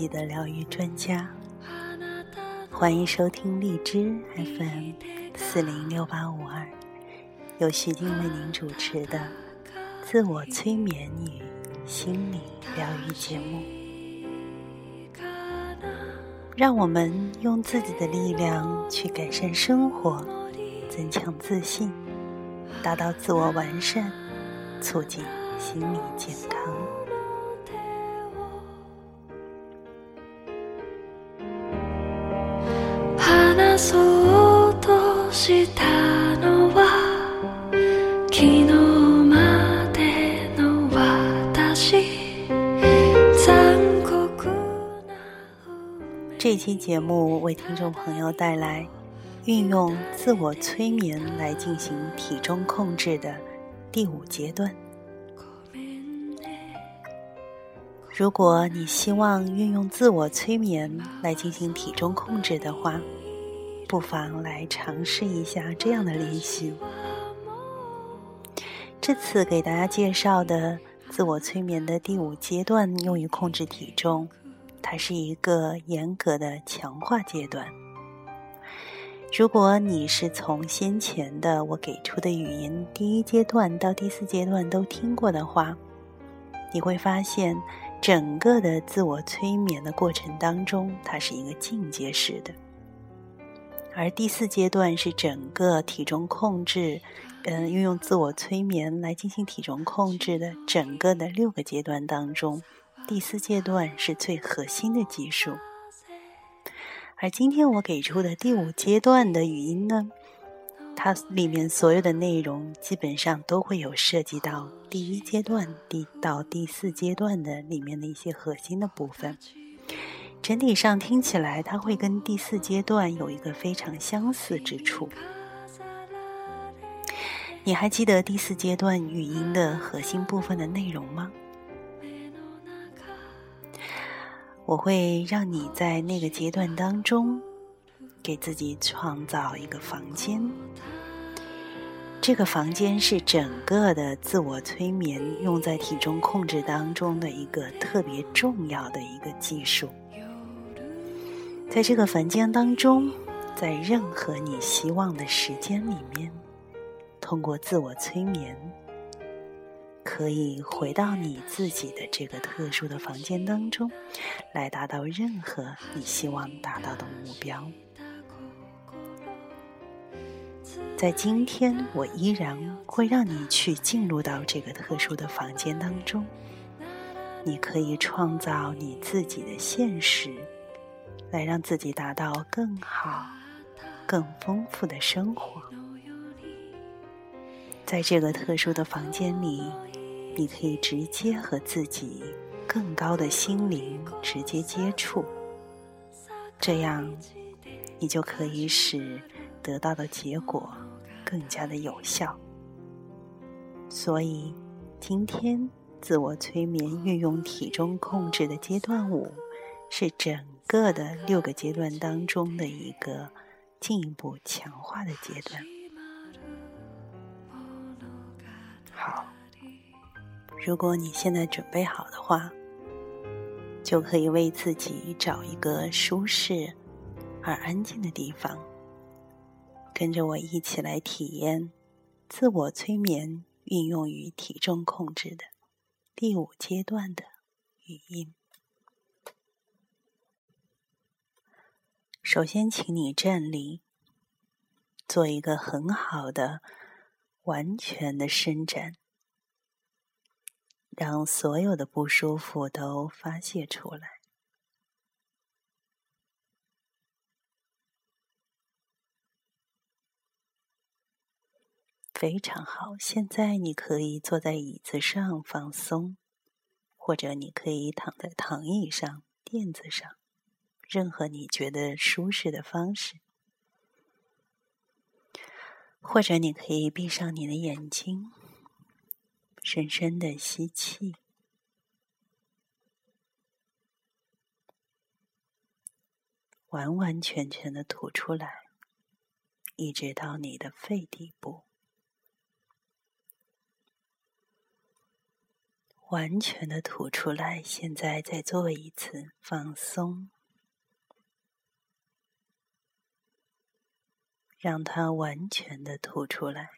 己的疗愈专家。欢迎收听荔枝 FM 四零六八五二，由徐静为您主持的自我催眠与心理疗愈节目。让我们用自己的力量去改善生活，增强自信，达到自我完善，促进心理健康。そうとしたのは昨日までの私残酷な这期节目为听众朋友带来运用自我催眠来进行体重控制的第五阶段。如果你希望运用自我催眠来进行体重控制的话， 不妨来尝试一下这样的练习。这次给大家介绍的自我催眠的第五阶段，用于控制体重，它是一个严格的强化阶段。如果你是从先前的我给出的语音第一阶段到第四阶段都听过的话，你会发现。整个的自我催眠的过程当中，它是一个进阶式的，而第四阶段是整个体重控制，嗯，运用自我催眠来进行体重控制的整个的六个阶段当中，第四阶段是最核心的技术。而今天我给出的第五阶段的语音呢？它里面所有的内容基本上都会有涉及到第一阶段、第到第四阶段的里面的一些核心的部分。整体上听起来，它会跟第四阶段有一个非常相似之处。你还记得第四阶段语音的核心部分的内容吗？我会让你在那个阶段当中。给自己创造一个房间，这个房间是整个的自我催眠用在体重控制当中的一个特别重要的一个技术。在这个房间当中，在任何你希望的时间里面，通过自我催眠，可以回到你自己的这个特殊的房间当中，来达到任何你希望达到的目标。在今天，我依然会让你去进入到这个特殊的房间当中。你可以创造你自己的现实，来让自己达到更好、更丰富的生活。在这个特殊的房间里，你可以直接和自己更高的心灵直接接触，这样你就可以使得到的结果。更加的有效，所以今天自我催眠运用体重控制的阶段五，是整个的六个阶段当中的一个进一步强化的阶段。好，如果你现在准备好的话，就可以为自己找一个舒适而安静的地方。跟着我一起来体验自我催眠运用于体重控制的第五阶段的语音。首先，请你站立，做一个很好的、完全的伸展，让所有的不舒服都发泄出来。非常好，现在你可以坐在椅子上放松，或者你可以躺在躺椅上、垫子上，任何你觉得舒适的方式。或者你可以闭上你的眼睛，深深的吸气，完完全全的吐出来，一直到你的肺底部，完全的吐出来。现在再做一次放松，让它完全的吐出来。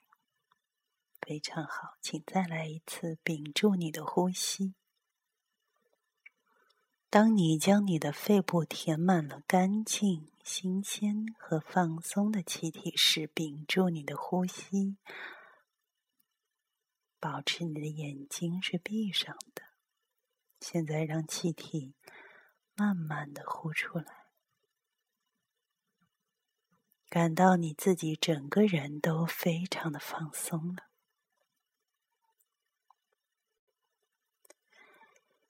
非常好，请再来一次，屏住你的呼吸。当你将你的肺部填满了干净、新鲜和放松的气体时，屏住你的呼吸，保持你的眼睛是闭上的。现在让气体慢慢的呼出来，感到你自己整个人都非常的放松了。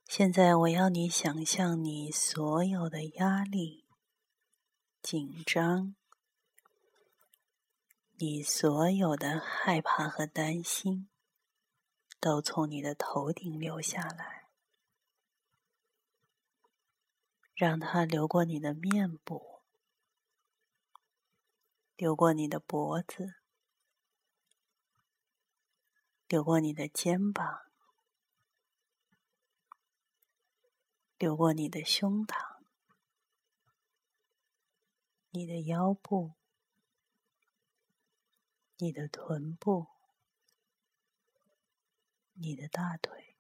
现在我要你想象你所有的压力、紧张，你所有的害怕和担心，都从你的头顶流下来，让它流过你的面部，流过你的脖子，流过你的肩膀。流过你的胸膛、你的腰部、你的臀部、你的大腿，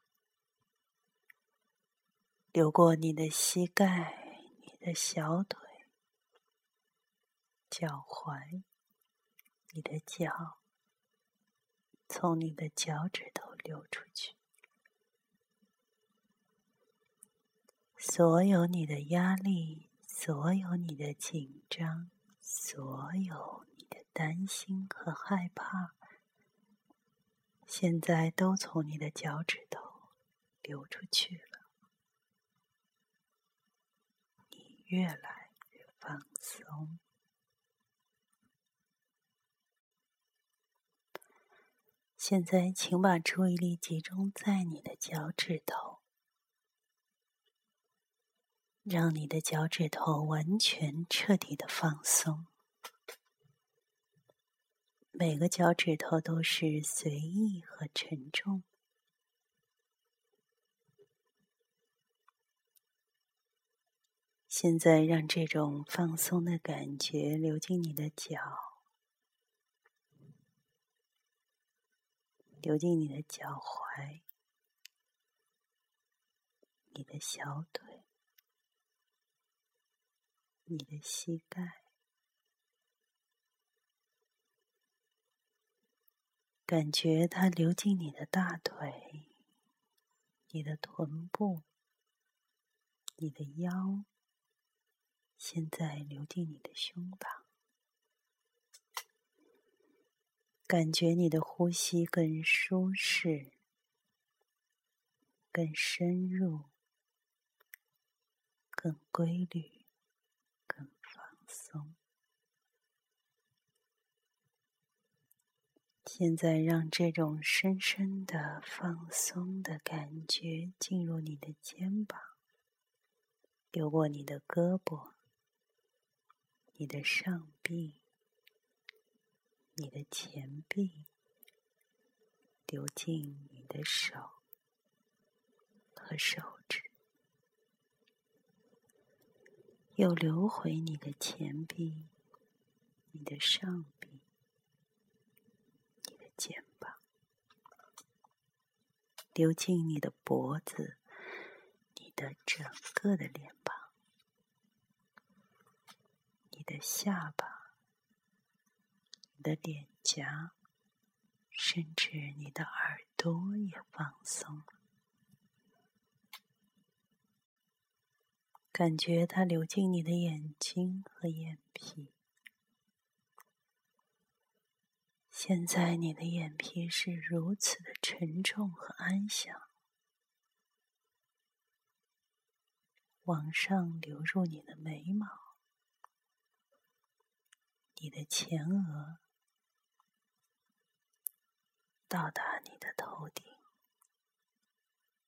流过你的膝盖、你的小腿、脚踝、你的脚，从你的脚趾头流出去。所有你的压力，所有你的紧张，所有你的担心和害怕，现在都从你的脚趾头流出去了。你越来越放松。现在，请把注意力集中在你的脚趾头。让你的脚趾头完全彻底的放松，每个脚趾头都是随意和沉重。现在，让这种放松的感觉流进你的脚，流进你的脚踝，你的小腿。你的膝盖，感觉它流进你的大腿、你的臀部、你的腰，现在流进你的胸膛，感觉你的呼吸更舒适、更深入、更规律。更放松。现在，让这种深深的放松的感觉进入你的肩膀，流过你的胳膊、你的上臂、你的前臂，流进你的手和手指。又流回你的前臂、你的上臂、你的肩膀，流进你的脖子、你的整个的脸庞、你的下巴、的脸颊，甚至你的耳朵也放松。感觉它流进你的眼睛和眼皮。现在你的眼皮是如此的沉重和安详，往上流入你的眉毛、你的前额，到达你的头顶，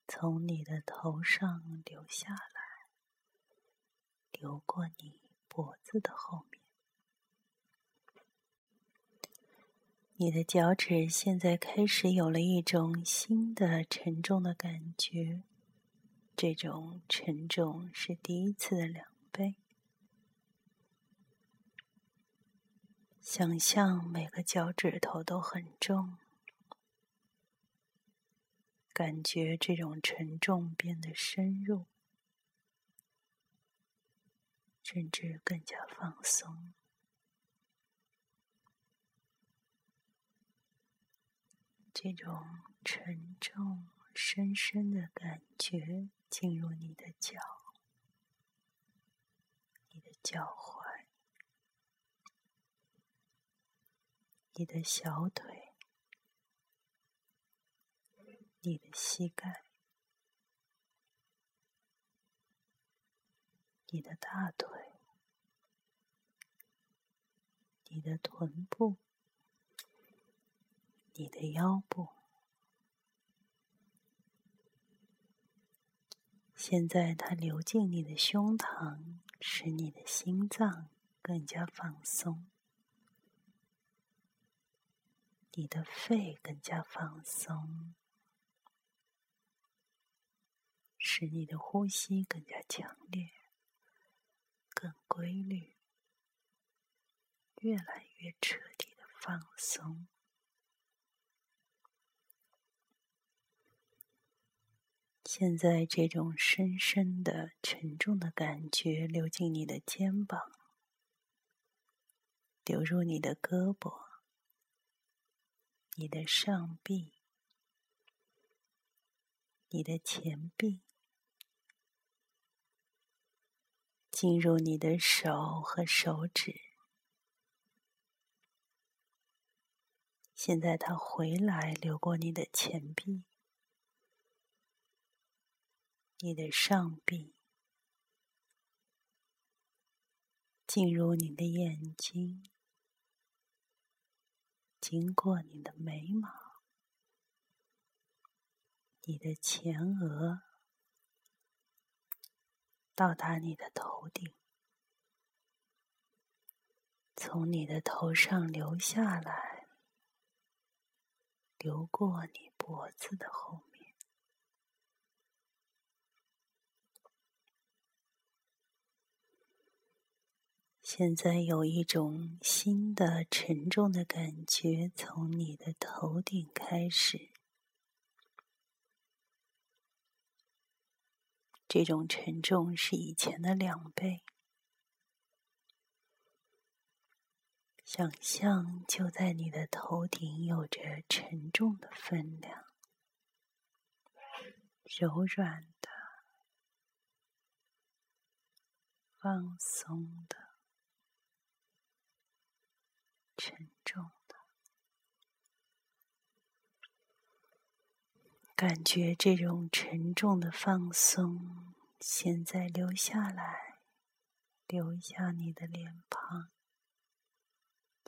从你的头上流下来。流过你脖子的后面。你的脚趾现在开始有了一种新的沉重的感觉，这种沉重是第一次的两倍。想象每个脚趾头都很重。感觉这种沉重变得深入，甚至更加放松。这种沉重、深深的感觉进入你的脚、你的脚踝、你的小腿。你的膝盖，你的大腿，你的臀部，你的腰部。现在它流进你的胸膛，使你的心脏更加放松，你的肺更加放松。使你的呼吸更加强烈、更规律、越来越彻底的放松。现在，这种深深的、沉重的感觉流进你的肩膀，流入你的胳膊、你的上臂、你的前臂。进入你的手和手指，现在它回来流过你的前臂、你的上臂，进入你的眼睛，经过你的眉毛、你的前额。到达你的头顶，从你的头上流下来，流过你脖子的后面。现在有一种新的沉重的感觉从你的头顶开始。这种沉重是以前的两倍。想象就在你的头顶，有着沉重的分量，柔软的、放松的、沉重的，感觉这种沉重的放松。现在流下来，流向你的脸庞、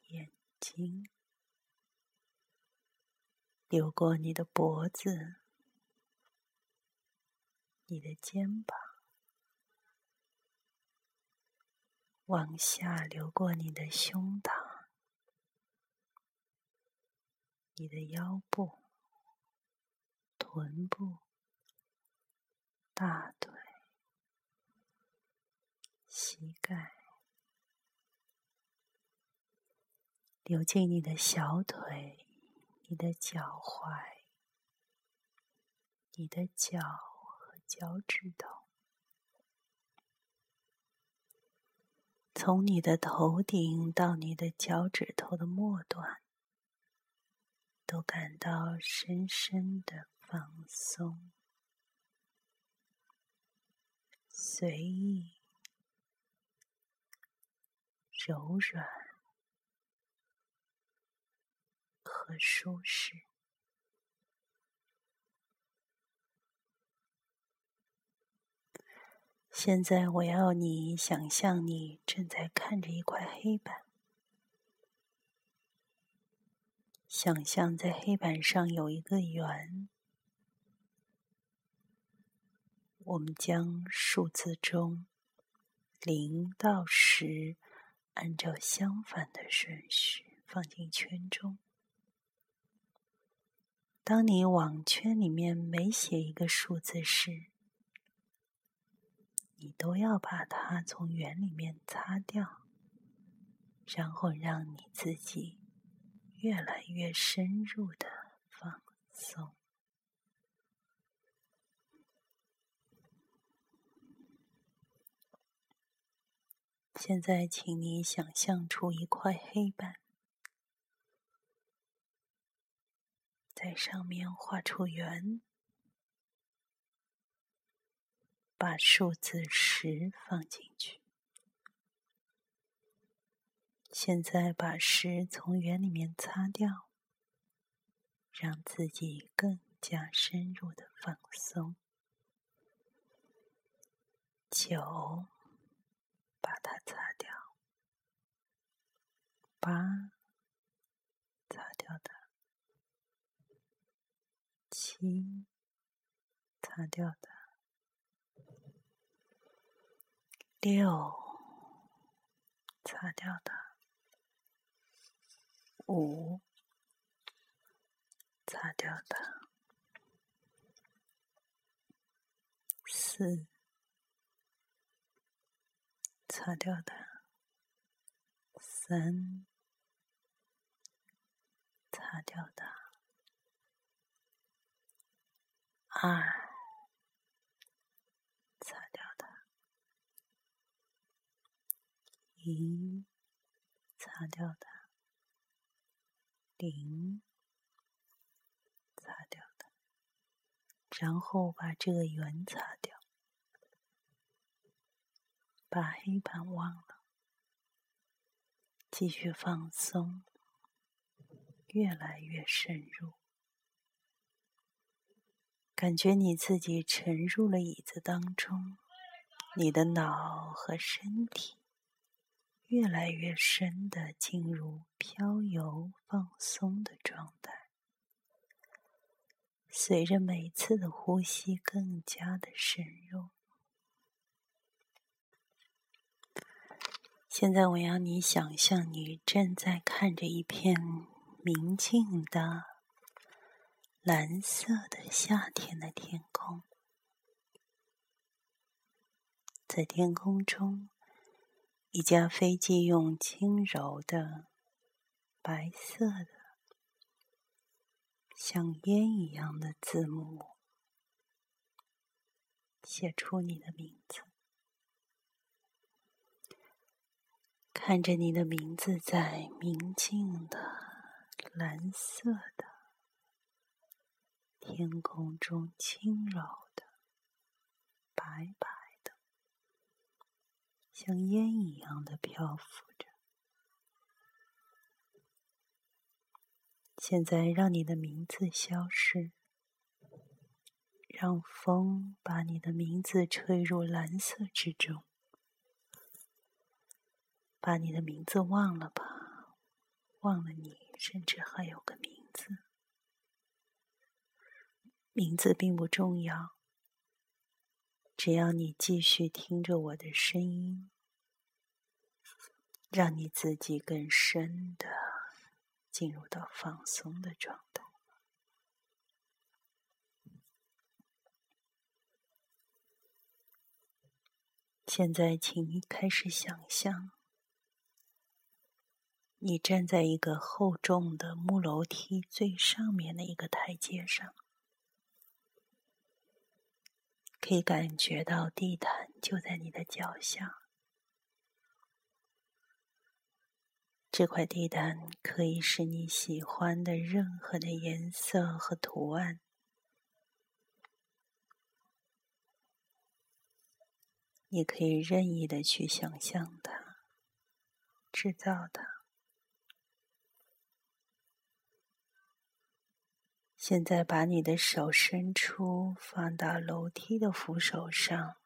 眼睛，流过你的脖子、你的肩膀，往下流过你的胸膛、你的腰部、臀部、大腿。膝盖流进你的小腿、你的脚踝、你的脚和脚趾头，从你的头顶到你的脚趾头的末端，都感到深深的放松、随意。柔软和舒适。现在，我要你想象你正在看着一块黑板，想象在黑板上有一个圆，我们将数字中。零到十，按照相反的顺序放进圈中。当你往圈里面每写一个数字时，你都要把它从圆里面擦掉，然后让你自己越来越深入的放松。现在，请你想象出一块黑板，在上面画出圆，把数字十放进去。现在，把十从圆里面擦掉，让自己更加深入的放松。九。把它擦掉，八，擦掉的，七，擦掉的，六，擦掉的，五，擦掉的，四。擦掉的，三，擦掉的，二，擦掉的，一，擦掉的，零，擦掉的，然后把这个圆擦掉。把黑板忘了，继续放松，越来越深入，感觉你自己沉入了椅子当中，你的脑和身体越来越深的进入飘游放松的状态，随着每次的呼吸更加的深入。现在我要你想象，你正在看着一片明净的蓝色的夏天的天空，在天空中，一架飞机用轻柔的白色的像烟一样的字母写出你的名字。看着你的名字在明净的蓝色的天空中轻柔的、白白的，像烟一样的漂浮着。现在，让你的名字消失，让风把你的名字吹入蓝色之中。把你的名字忘了吧，忘了你，甚至还有个名字。名字并不重要，只要你继续听着我的声音，让你自己更深的进入到放松的状态。现在，请你开始想象。你站在一个厚重的木楼梯最上面的一个台阶上，可以感觉到地毯就在你的脚下。这块地毯可以是你喜欢的任何的颜色和图案，你可以任意的去想象它，制造它。现在把你的手伸出，放到楼梯的扶手上，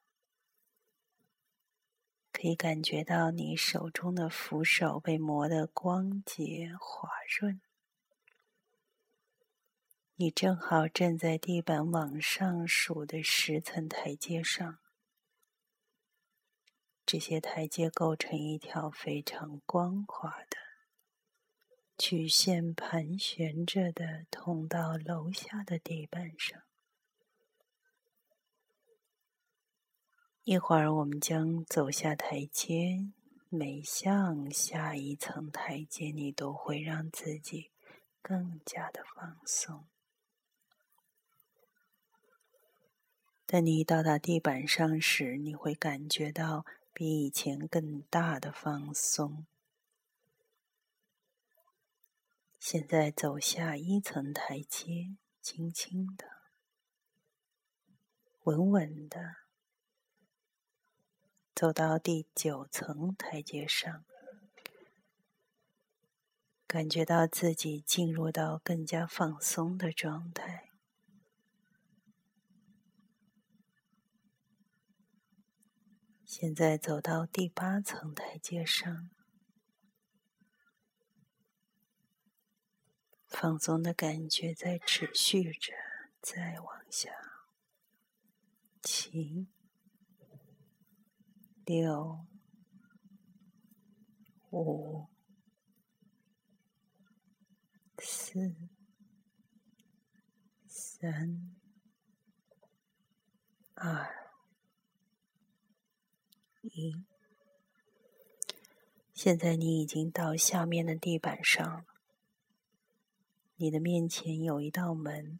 可以感觉到你手中的扶手被磨得光洁滑润。你正好站在地板往上数的十层台阶上，这些台阶构成一条非常光滑的曲线，盘旋着的通到楼下的地板上。一会儿，我们将走下台阶，每向下一层台阶，你都会让自己更加的放松。当你到达地板上时，你会感觉到比以前更大的放松。现在走下一层台阶，轻轻的、稳稳的。走到第九层台阶上，感觉到自己进入到更加放松的状态。现在走到第八层台阶上，放松的感觉在持续着，再往下，七。六、五、四、三、二、一。现在你已经到下面的地板上了。你的面前有一道门，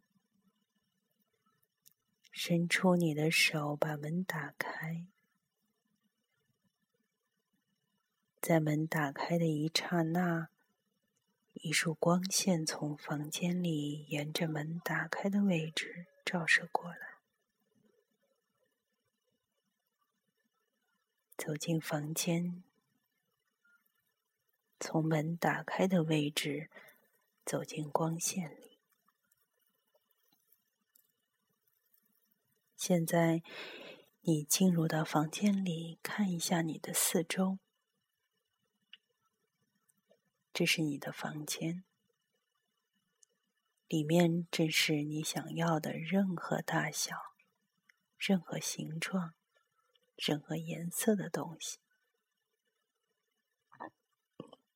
伸出你的手，把门打开。在门打开的一刹那，一束光线从房间里沿着门打开的位置照射过来，走进房间，从门打开的位置走进光线里。现在，你进入到房间里，看一下你的四周。这是你的房间，里面正是你想要的任何大小、任何形状、任何颜色的东西。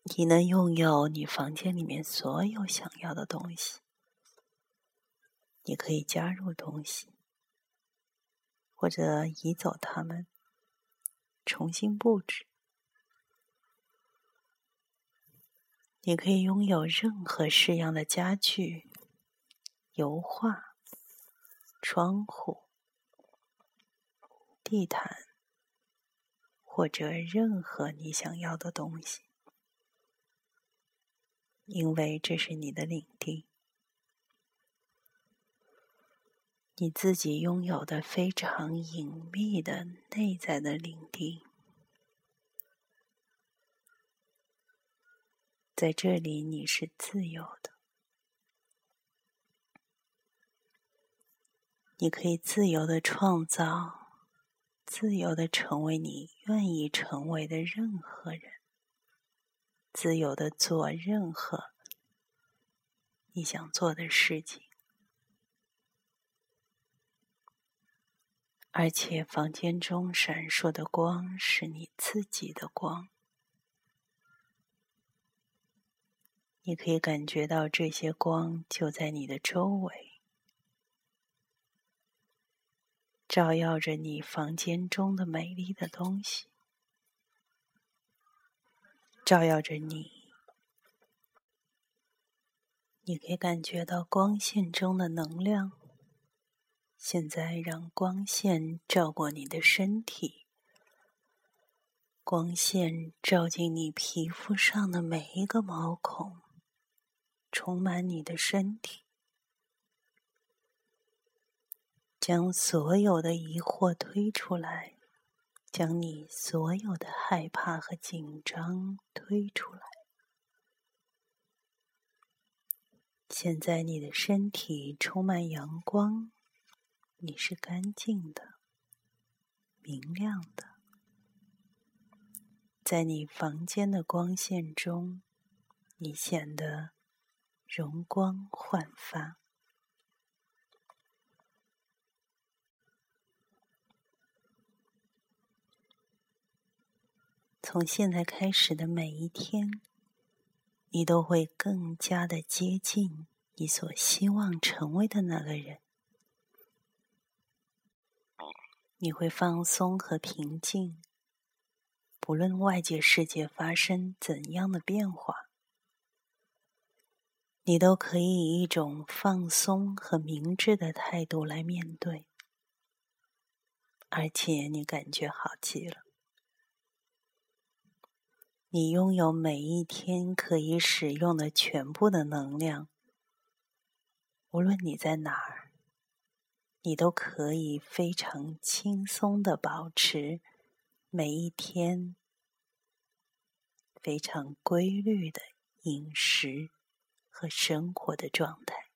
你能拥有你房间里面所有想要的东西。你可以加入东西，或者移走它们，重新布置。你可以拥有任何式样的家具、油画、窗户、地毯，或者任何你想要的东西，因为这是你的领地，你自己拥有的非常隐秘的内在的领地。在这里，你是自由的。你可以自由的创造，自由的成为你愿意成为的任何人，自由的做任何你想做的事情。而且，房间中闪烁的光是你自己的光。你可以感觉到这些光就在你的周围，照耀着你房间中的美丽的东西，照耀着你。你可以感觉到光线中的能量。现在，让光线照过你的身体，光线照进你皮肤上的每一个毛孔。充满你的身体，将所有的疑惑推出来，将你所有的害怕和紧张推出来。现在你的身体充满阳光，你是干净的、明亮的，在你房间的光线中，你显得。容光焕发。从现在开始的每一天，你都会更加的接近你所希望成为的那个人。你会放松和平静，不论外界世界发生怎样的变化，你都可以以一种放松和明智的态度来面对，而且你感觉好极了。你拥有每一天可以使用的全部的能量，无论你在哪儿。你都可以非常轻松的保持每一天非常规律的饮食和生活的状态。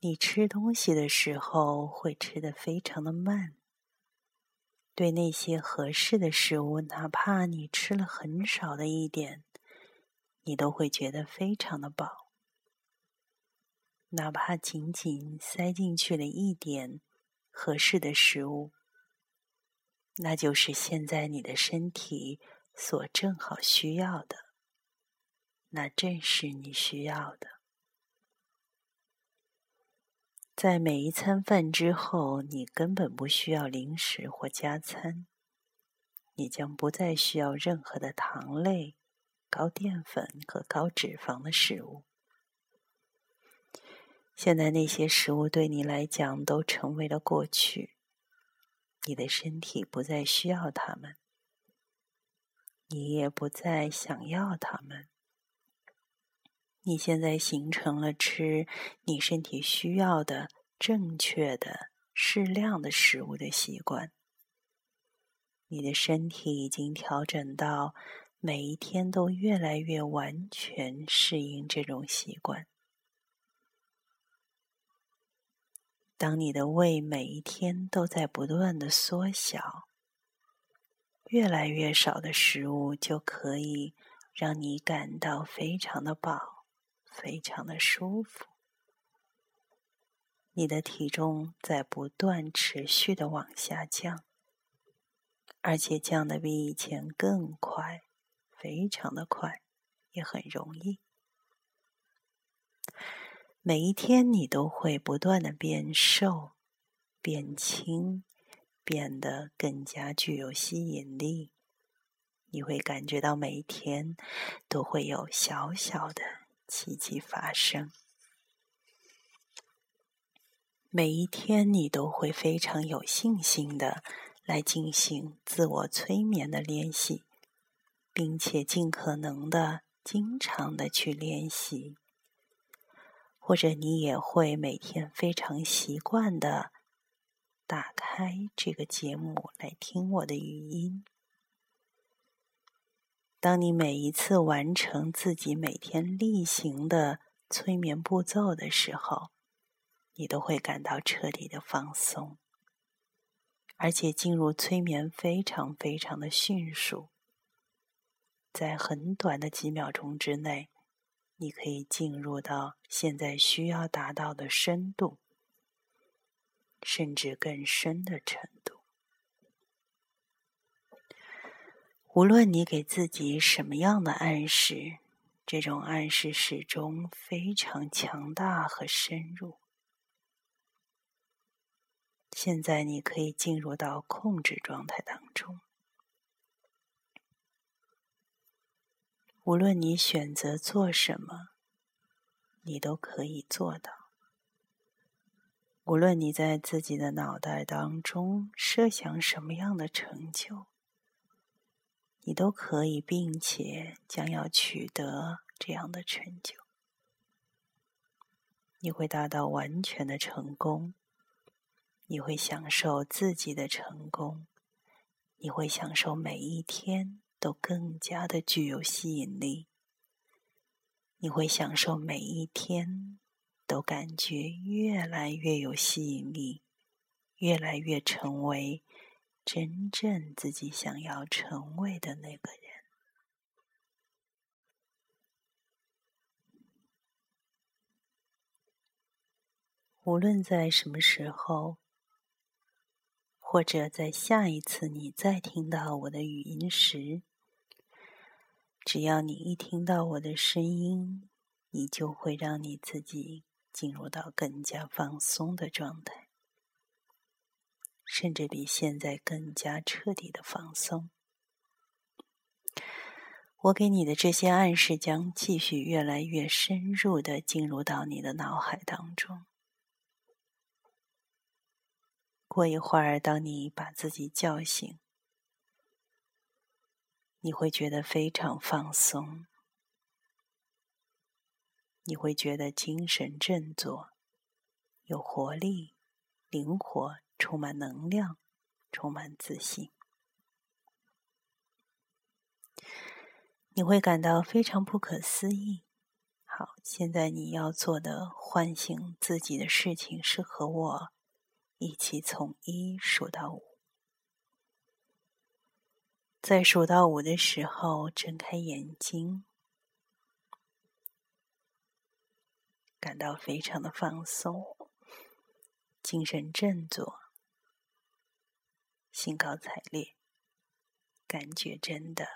你吃东西的时候会吃的非常的慢，对那些合适的食物，哪怕你吃了很少的一点，你都会觉得非常的饱。哪怕仅仅塞进去了一点合适的食物，那就是现在你的身体所正好需要的，那正是你需要的。在每一餐饭之后，你根本不需要零食或加餐，你将不再需要任何的糖类、高淀粉和高脂肪的食物。现在那些食物对你来讲都成为了过去，你的身体不再需要它们，你也不再想要它们。你现在形成了吃你身体需要的正确的适量的食物的习惯，你的身体已经调整到每一天都越来越完全适应这种习惯。当你的胃每一天都在不断的缩小，越来越少的食物就可以让你感到非常的饱，非常的舒服。你的体重在不断持续的往下降，而且降的比以前更快，非常的快，也很容易。每一天，你都会不断的变瘦、变轻，变得更加具有吸引力。你会感觉到每一天都会有小小的奇迹发生。每一天，你都会非常有信心的来进行自我催眠的练习，并且尽可能的经常的去练习。或者你也会每天非常习惯的打开这个节目来听我的语音。当你每一次完成自己每天例行的催眠步骤的时候，你都会感到彻底的放松，而且进入催眠非常非常的迅速，在很短的几秒钟之内。你可以进入到现在需要达到的深度，甚至更深的程度。无论你给自己什么样的暗示，这种暗示始终非常强大和深入。现在你可以进入到控制状态当中。无论你选择做什么，你都可以做到。无论你在自己的脑袋当中设想什么样的成就，你都可以，并且将要取得这样的成就。你会达到完全的成功，你会享受自己的成功，你会享受每一天。都更加的具有吸引力，你会享受每一天，都感觉越来越有吸引力，越来越成为真正自己想要成为的那个人。无论在什么时候，或者在下一次你再听到我的语音时，只要你一听到我的声音，你就会让你自己进入到更加放松的状态，甚至比现在更加彻底的放松。我给你的这些暗示将继续越来越深入的进入到你的脑海当中。过一会儿，当你把自己叫醒，你会觉得非常放松，你会觉得精神振作，有活力、灵活、充满能量、充满自信。你会感到非常不可思议。好，现在你要做的唤醒自己的事情是和我一起从一数到五。在数到五的时候，睁开眼睛，感到非常的放松，精神振作，兴高采烈，感觉真的。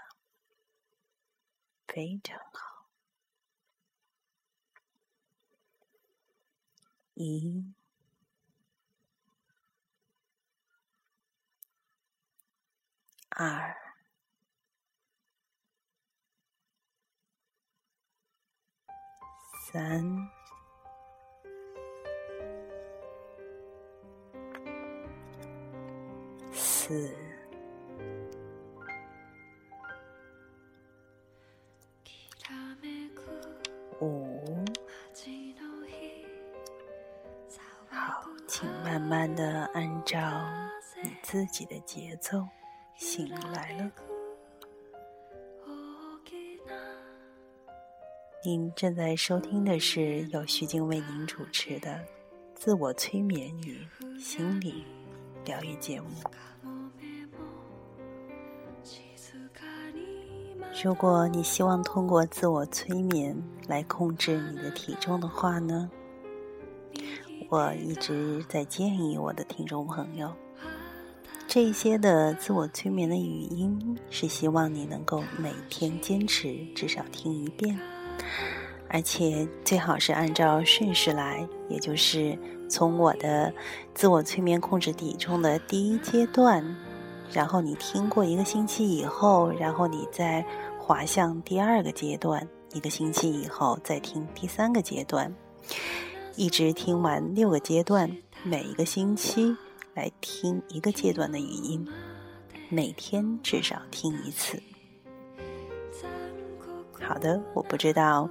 非常好，一、二、三、四。五，好，请慢慢的按照你自己的节奏醒来了。您正在收听的是由徐静为您主持的自我催眠与心理疗愈节目。如果你希望通过自我催眠来控制你的体重的话呢，我一直在建议我的听众朋友，这些的自我催眠的语音是希望你能够每天坚持至少听一遍，而且最好是按照顺序来，也就是从我的自我催眠控制体重的第一阶段，然后你听过一个星期以后，然后你再。滑向第二个阶段，一个星期以后再听第三个阶段，一直听完六个阶段，每一个星期来听一个阶段的语音，每天至少听一次。好的，我不知道，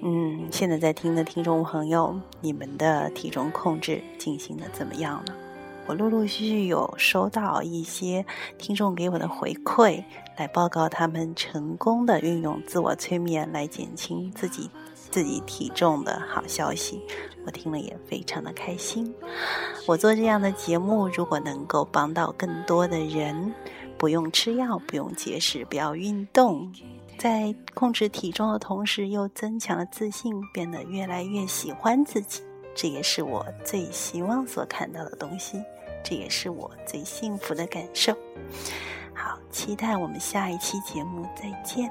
嗯，现在在听的听众朋友，你们的体重控制进行的怎么样了？我陆陆续续有收到一些听众给我的回馈，来报告他们成功的运用自我催眠来减轻自己自己体重的好消息，我听了也非常的开心。我做这样的节目，如果能够帮到更多的人，不用吃药，不用节食，不要运动，在控制体重的同时又增强了自信，变得越来越喜欢自己。这也是我最希望所看到的东西，这也是我最幸福的感受。好期待我们下一期节目再见。